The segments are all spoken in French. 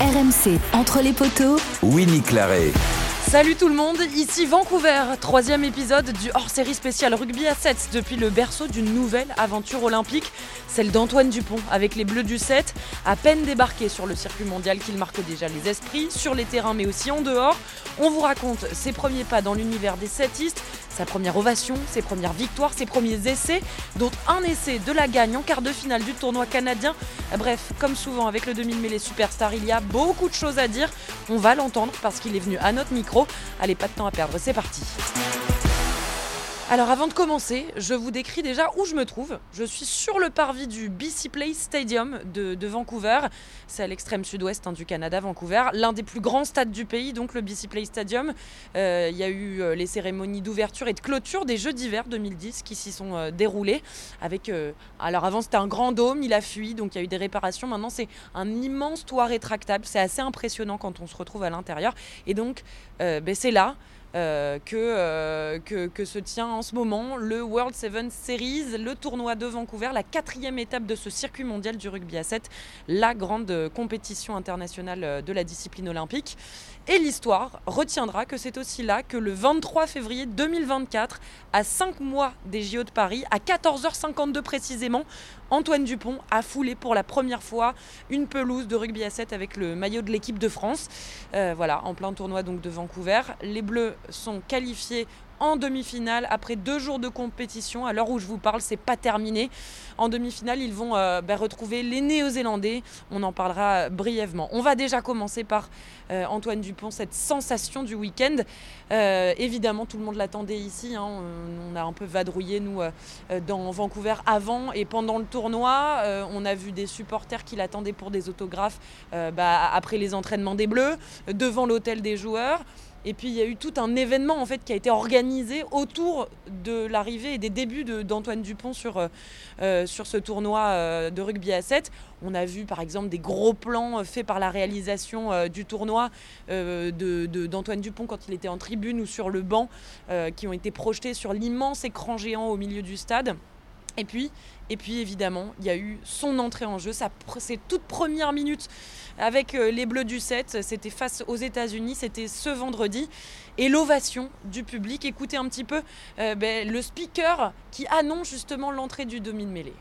RMC, entre les poteaux. Winnie Claret. Salut tout le monde, ici Vancouver, troisième épisode du hors-série spécial rugby à 7 depuis le berceau d'une nouvelle aventure olympique, celle d'Antoine Dupont avec les Bleus du 7, à peine débarqué sur le circuit mondial qu'il marque déjà les esprits, sur les terrains mais aussi en dehors. On vous raconte ses premiers pas dans l'univers des setistes, sa première ovation, ses premières victoires, ses premiers essais, dont un essai de la gagne en quart de finale du tournoi canadien. Bref, comme souvent avec le 2000 mêlée Superstar, il y a beaucoup de choses à dire. On va l'entendre parce qu'il est venu à notre micro. Allez, pas de temps à perdre, c'est parti. Alors avant de commencer, je vous décris déjà où je me trouve. Je suis sur le parvis du BC Place Stadium de, Vancouver. C'est à l'extrême sud-ouest hein, du Canada, Vancouver. L'un des plus grands stades du pays, donc le BC Place Stadium. Euh, il y a eu euh, les cérémonies d'ouverture et de clôture des Jeux d'hiver 2010 qui s'y sont euh, déroulés. Avec, alors avant c'était un grand dôme, il a fui, donc il y a eu des réparations. Maintenant c'est un immense toit rétractable. C'est assez impressionnant quand on se retrouve à l'intérieur. Et donc ben, c'est là. Euh, euh, que, que, se tient en ce moment le World Seven Series, le tournoi de Vancouver, la quatrième étape de ce circuit mondial du rugby à 7, la grande compétition internationale de la discipline olympique. Et l'histoire retiendra que c'est aussi là que le 23 février 2024, à 5 mois des JO de Paris, à 14h52 précisément, Antoine Dupont a foulé pour la première fois une pelouse de rugby à 7 avec le maillot de l'équipe de France. Euh, voilà, en plein tournoi donc de Vancouver. Les Bleus sont qualifiés en demi-finale après deux jours de compétition. À l'heure où je vous parle, c'est pas terminé. En demi-finale, ils vont euh, ben, retrouver les Néo-Zélandais. On en parlera brièvement. On va déjà commencer par euh, Antoine Dupont, cette sensation du week-end. Euh, évidemment, tout le monde l'attendait ici. Hein. On, a un peu vadrouillé, nous, dans Vancouver avant et pendant le tournoi. on a vu des supporters qui l'attendaient pour des autographes bah, après les entraînements des Bleus, devant l'hôtel des joueurs. Et puis il y a eu tout un événement qui a été organisé autour de l'arrivée et des débuts d'Antoine Dupont sur, euh, euh, ce tournoi euh, de rugby à 7. On a vu par exemple des gros plans faits par la réalisation du tournoi d'Antoine Dupont quand il était en tribune ou sur le banc qui ont été projetés sur l'immense écran géant au milieu du stade. Et puis, et puis évidemment, il y a eu son entrée en jeu, ses toutes premières minutes avec euh, les Bleus du 7. C'était face aux États-Unis, c'était ce vendredi. Et l'ovation du public. Écoutez un petit peu euh, ben, le speaker qui annonce justement l'entrée du demi-mêlée.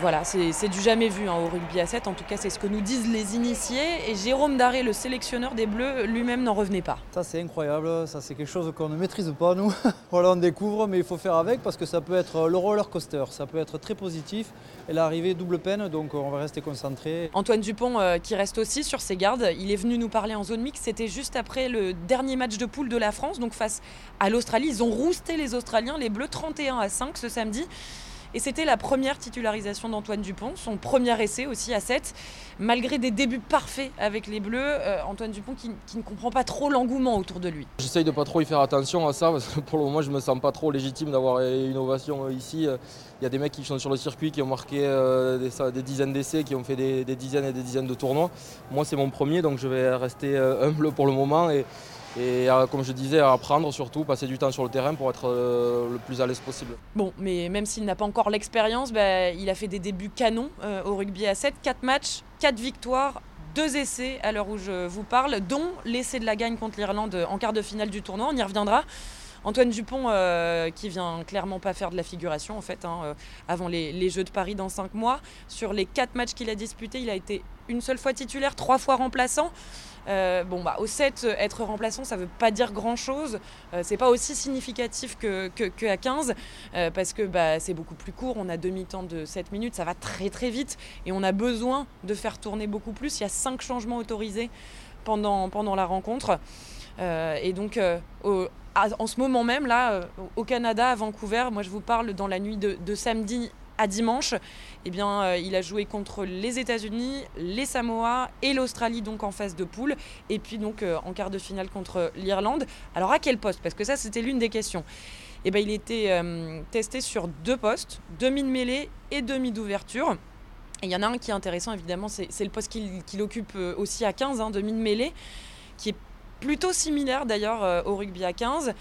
Voilà, c'est du jamais vu hein, au rugby à 7. En tout cas, c'est ce que nous disent les initiés. Et Jérôme Daré, le sélectionneur des Bleus, lui-même n'en revenait pas. Ça, c'est incroyable. Ça, c'est quelque chose qu'on ne maîtrise pas, nous. voilà, on découvre, mais il faut faire avec parce que ça peut être le roller coaster. Ça peut être très positif. Et l'arrivée, double peine, donc on va rester concentré. Antoine Dupont, euh, qui reste aussi sur ses gardes, il est venu nous parler en zone mixte. C'était juste après le dernier match de poule de la France, donc face à l'Australie. Ils ont rousté les Australiens, les Bleus 31 à 5 ce samedi. Et c'était la première titularisation d'Antoine Dupont, son premier essai aussi à 7. Malgré des débuts parfaits avec les Bleus, euh, Antoine Dupont qui, ne comprend pas trop l'engouement autour de lui. J'essaye de pas trop y faire attention à ça parce que pour le moment je me sens pas trop légitime d'avoir une ovation ici. Il y a des mecs qui sont sur le circuit qui ont marqué euh, des, dizaines d'essais, qui ont fait des, dizaines et des dizaines de tournois. Moi c'est mon premier donc je vais rester euh, humble pour le moment et et euh, comme je disais, apprendre surtout, passer du temps sur le terrain pour être euh, le plus à l'aise possible. Bon, mais même s'il n'a pas encore l'expérience, bah, il a fait des débuts canons euh, au rugby à 7, 4 matchs, 4 victoires, 2 essais à l'heure où je vous parle, dont l'essai de la gagne contre l'Irlande en quart de finale du tournoi, on y reviendra. Antoine Dupont, qui vient clairement pas faire de la figuration en fait, hein, avant les, les, Jeux de Paris dans 5 mois. Sur les 4 matchs qu'il a disputés, il a été une seule fois titulaire, 3 fois remplaçant. Euh, bon, bah, au 7, être remplaçant, ça ne veut pas dire grand-chose. Euh, c'est pas aussi significatif que, que, 15, euh, parce que bah, c'est beaucoup plus court. On a demi-temps de 7 minutes, ça va très très vite. Et on a besoin de faire tourner beaucoup plus. Il y a 5 changements autorisés pendant, la rencontre. et donc, en ce moment même, là, au Canada, à Vancouver, moi je vous parle dans la nuit de samedi à dimanche, eh euh, il a joué contre les États-Unis, les Samoa et l'Australie donc en phase de poule, et puis donc euh, en quart de finale contre l'Irlande. Alors à quel poste? Parce que ça c'était l'une des questions. Eh bien, il était euh, testé sur deux postes, demi de mêlée et demi d'ouverture. il y en a un qui est intéressant évidemment, c'est le poste qu'il occupe aussi à 15, hein, demi de mêlée, qui est plutôt similaire d'ailleurs au rugby à 15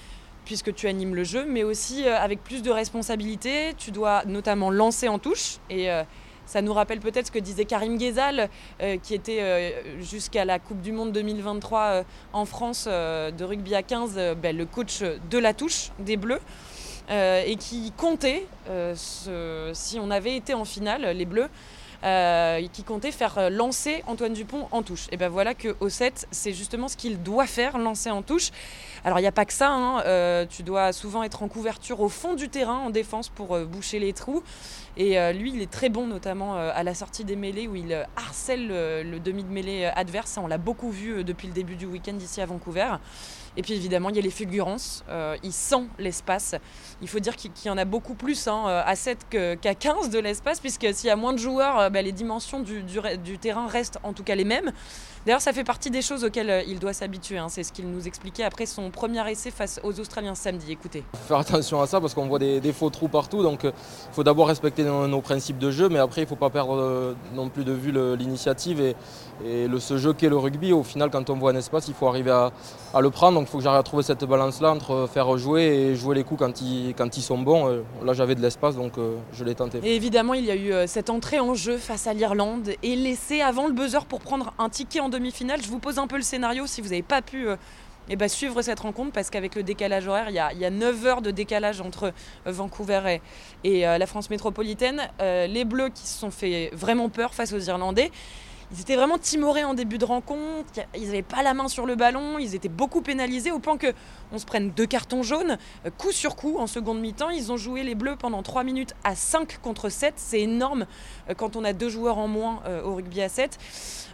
puisque tu animes le jeu, mais aussi euh, avec plus de responsabilités. Tu dois notamment lancer en touche. Et euh, ça nous rappelle peut-être ce que disait Karim Ghezal, euh, qui était jusqu'à la Coupe du Monde 2023 euh, en France de rugby à 15, euh, ben, le coach de la touche des Bleus. et qui comptait, si on avait été en finale, les Bleus, qui comptait faire euh, lancer Antoine Dupont en touche. Et ben voilà que au 7, c'est justement ce qu'il doit faire, lancer en touche. Alors il n'y a pas que ça, hein, euh, tu dois souvent être en couverture au fond du terrain en défense pour euh, boucher les trous. Et euh, lui, il est très bon, notamment euh, à la sortie des mêlées où il euh, harcèle le, demi de mêlée adverse. On l'a beaucoup vu depuis le début du week-end ici à Vancouver. Et puis évidemment, il y a les fulgurances. Il sent l'espace. Il faut dire qu'il y en a beaucoup plus hein, à 7 que- qu'à 15 de l'espace, puisque s'il y a moins de joueurs, bah, les dimensions du terrain restent en tout cas les mêmes. D'ailleurs, ça fait partie des choses auxquelles euh, il doit s'habituer. hein. C'est ce qu'il nous expliquait après son premier essai face aux Australiens samedi. Écoutez. faut faire attention à ça parce qu'on voit des, des faux trous partout. Donc il faut d'abord respecter nos, nos principes de jeu, mais après il ne faut pas perdre euh, non plus de vue l'initiative et, et le, ce jeu qu'est le rugby. Au final, quand on voit un espace, il faut arriver à, à le prendre. Donc il faut que j'arrive à trouver cette balance-là entre faire jouer et jouer les coups quand ils, quand ils sont bons. Euh, Là j'avais de l'espace, donc euh, je l'ai tenté. Et évidemment, il y a eu euh, cette entrée en jeu face à l'Irlande et laissé avant le buzzer pour prendre un ticket en demi-finale. Je vous pose un peu le scénario si vous n'avez pas pu euh, eh ben, suivre cette rencontre parce qu'avec le décalage horaire, il y, a, il y a 9 heures de décalage entre euh, Vancouver et, euh, la France métropolitaine. Les Bleus qui se sont fait vraiment peur face aux Irlandais. Ils étaient vraiment timorés en début de rencontre, ils n'avaient pas la main sur le ballon, ils étaient beaucoup pénalisés au point que on se prenne deux cartons jaunes, euh, coup sur coup en seconde mi-temps. Ils ont joué les Bleus pendant 3 minutes à 5 contre 7, c'est énorme euh, quand on a deux joueurs en moins euh, au rugby à 7.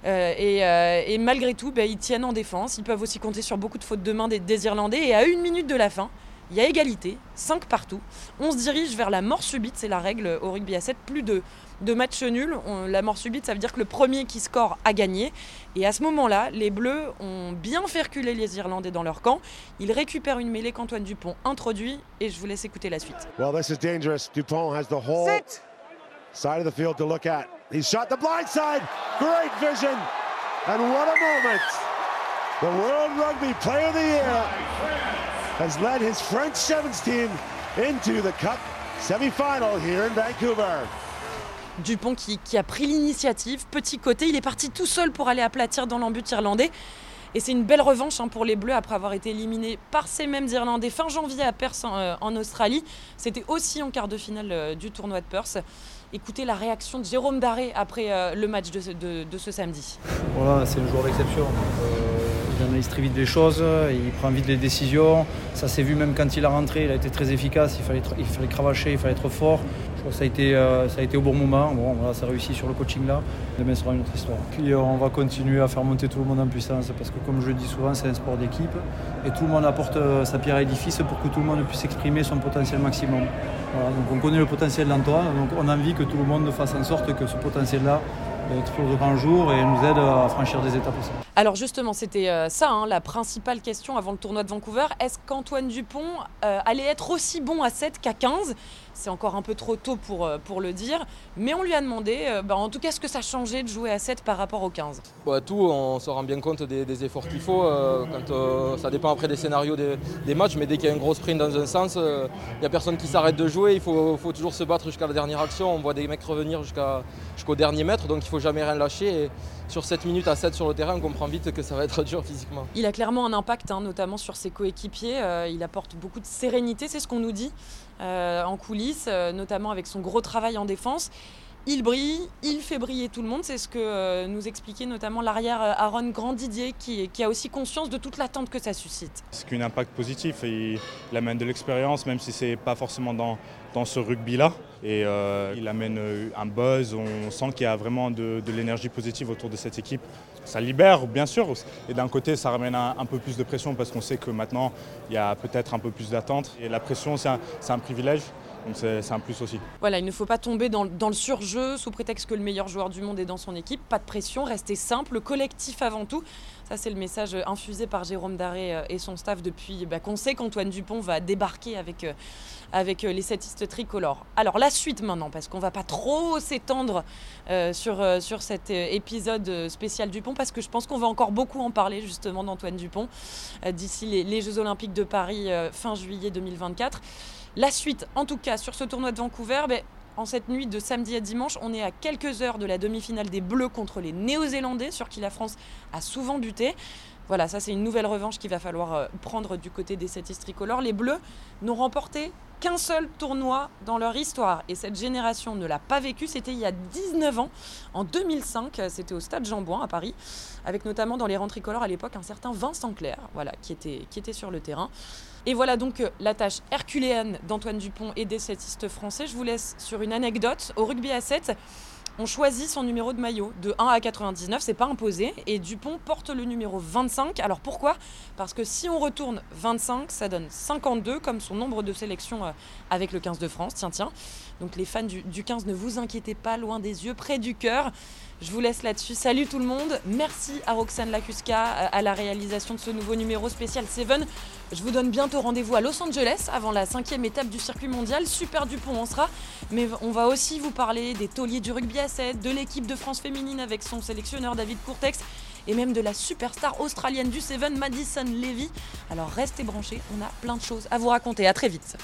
Euh, et, malgré tout, bah, ils tiennent en défense, ils peuvent aussi compter sur beaucoup de fautes de main des, des Irlandais. Et à une minute de la fin, il y a égalité, 5 partout. On se dirige vers la mort subite, c'est la règle au rugby à 7, plus de, de matchs nuls. On- la mort subite, ça veut dire que le premier qui score a gagné. Et à ce moment-là, les Bleus ont bien fait reculer les Irlandais dans leur camp. Ils récupèrent une mêlée qu'Antoine Dupont introduit et je vous laisse écouter la suite. Well, this is dangerous. Dupont has the whole side of the field to look at. He's shot the blind side. Great vision. And what a moment. The World Rugby Player of the Year has led his French Sevens team into the Cup semi-final here in Vancouver. Dupont qui, a pris l'initiative, petit côté, il est parti tout seul pour aller aplatir dans l'embut irlandais. Et c'est une belle revanche hein, pour les Bleus après avoir été éliminés par ces mêmes Irlandais fin janvier à Perth en, euh, Australie. C'était aussi en quart de finale euh, du tournoi de Perth. Écoutez la réaction de Jérôme Daré après euh, le match de ce, samedi. Voilà, c'est un joueur d'exception. Il analyse très vite les choses, il prend vite les décisions. Ça s'est vu même quand il a rentré, il a été très efficace, il fallait cravacher, il fallait être fort. Ça a été, euh, ça a été au bon moment. Bon, voilà, ça réussit sur le coaching là. Demain sera une autre histoire. Puis euh, on va continuer à faire monter tout le monde en puissance parce que comme je le dis souvent, c'est un sport d'équipe et tout le monde apporte euh, sa pierre à l'édifice pour que tout le monde puisse exprimer son potentiel maximum. Voilà, donc on connaît le potentiel d'Antoine, donc on a envie que tout le monde fasse en sorte que ce potentiel-là explose au grand jour et nous aide à franchir des étapes aussi. Alors justement, c'était euh, ça hein, la principale question avant le tournoi de Vancouver. Est-ce qu'Antoine Dupont euh, allait être aussi bon à 7 qu'à 15 C'est encore un peu trop tôt pour, euh, pour le dire, mais on lui a demandé bah, en tout cas ce que ça changeait de jouer à 7 par rapport au 15. Ouais, tout, on se rend bien compte des, efforts qu'il faut. quand, ça dépend après des scénarios des, matchs, mais dès qu'il y a un gros sprint dans un sens, il n'y a personne qui s'arrête de jouer. Il faut, toujours se battre jusqu'à la dernière action. On voit des mecs revenir jusqu'au dernier mètre, donc il ne faut jamais rien lâcher. Sur 7 minutes à 7 sur le terrain, on comprend vite que ça va être dur physiquement. Il a clairement un impact, hein, notamment sur ses coéquipiers. Euh, il apporte beaucoup de sérénité, c'est ce qu'on nous dit euh, en coulisses, euh, notamment avec son gros travail en défense. Il brille, il fait briller tout le monde. C'est ce que euh, nous expliquait notamment l'arrière euh, Aaron Grandidier, qui, a aussi conscience de toute l'attente que ça suscite. C'est qu'un impact positif. Il, amène de l'expérience, même si c'est pas forcément dans, ce rugby-là. Et euh, il amène un buzz. On sent qu'il y a vraiment de, l'énergie positive autour de cette équipe. Ça libère, bien sûr. Et d'un côté, ça ramène un, peu plus de pression parce qu'on sait que maintenant, il y a peut-être un peu plus d'attente. Et la pression, c'est un privilège. Donc c'est un plus aussi. Voilà, il ne faut pas tomber dans, dans, le surjeu sous prétexte que le meilleur joueur du monde est dans son équipe. Pas de pression, restez simple, collectif avant tout. C'est le message infusé par Jérôme Daré euh, et son staff depuis bah, qu'on sait qu'Antoine Dupont va débarquer avec, euh, euh, les setistes tricolores. Alors, la suite maintenant, parce qu'on va pas trop s'étendre sur, sur cet épisode spécial Dupont, parce que je pense qu'on va encore beaucoup en parler justement d'Antoine Dupont d'ici les, Jeux Olympiques de Paris fin juillet 2024. La suite, en tout cas, sur ce tournoi de Vancouver, ben, en cette nuit de samedi à dimanche, on est à quelques heures de la demi-finale des Bleus contre les Néo-Zélandais, sur qui la France a souvent buté. Voilà, ça c'est une nouvelle revanche qu'il va falloir euh, prendre du côté des setistes tricolores. Les Bleus n'ont remporté qu'un seul tournoi dans leur histoire. Et cette génération ne l'a pas vécu. C'était il y a 19 ans, en 2005. C'était au stade jean à Paris, avec notamment dans les rangs tricolores à l'époque un certain Vincent Clerc, voilà, qui était, qui sur le terrain. Et voilà donc euh, la tâche herculéenne d'Antoine Dupont et des setistes français. Je vous laisse sur une anecdote. Au rugby à 7, on choisit son numéro de maillot de 1 à 99, c'est pas imposé. Et Dupont porte le numéro 25. Alors pourquoi? Parce que si on retourne 25, ça donne 52 comme son nombre de sélections euh, avec le 15 de France. Tiens, tiens. Donc les fans du, 15, ne vous inquiétez pas, loin des yeux, près du cœur. Je vous laisse là-dessus. Salut tout le monde. Merci à Roxane Lacuska euh, à la réalisation de ce nouveau numéro spécial Seven. Je vous donne bientôt rendez-vous à Los Angeles avant la cinquième étape du circuit mondial. Super Dupont on sera. Mais on va aussi vous parler des tauliers du rugby à 7, de l'équipe de France féminine avec son sélectionneur David Courtex et même de la superstar australienne du Seven, Madison Levy. Alors restez branchés, on a plein de choses à vous raconter. À très vite.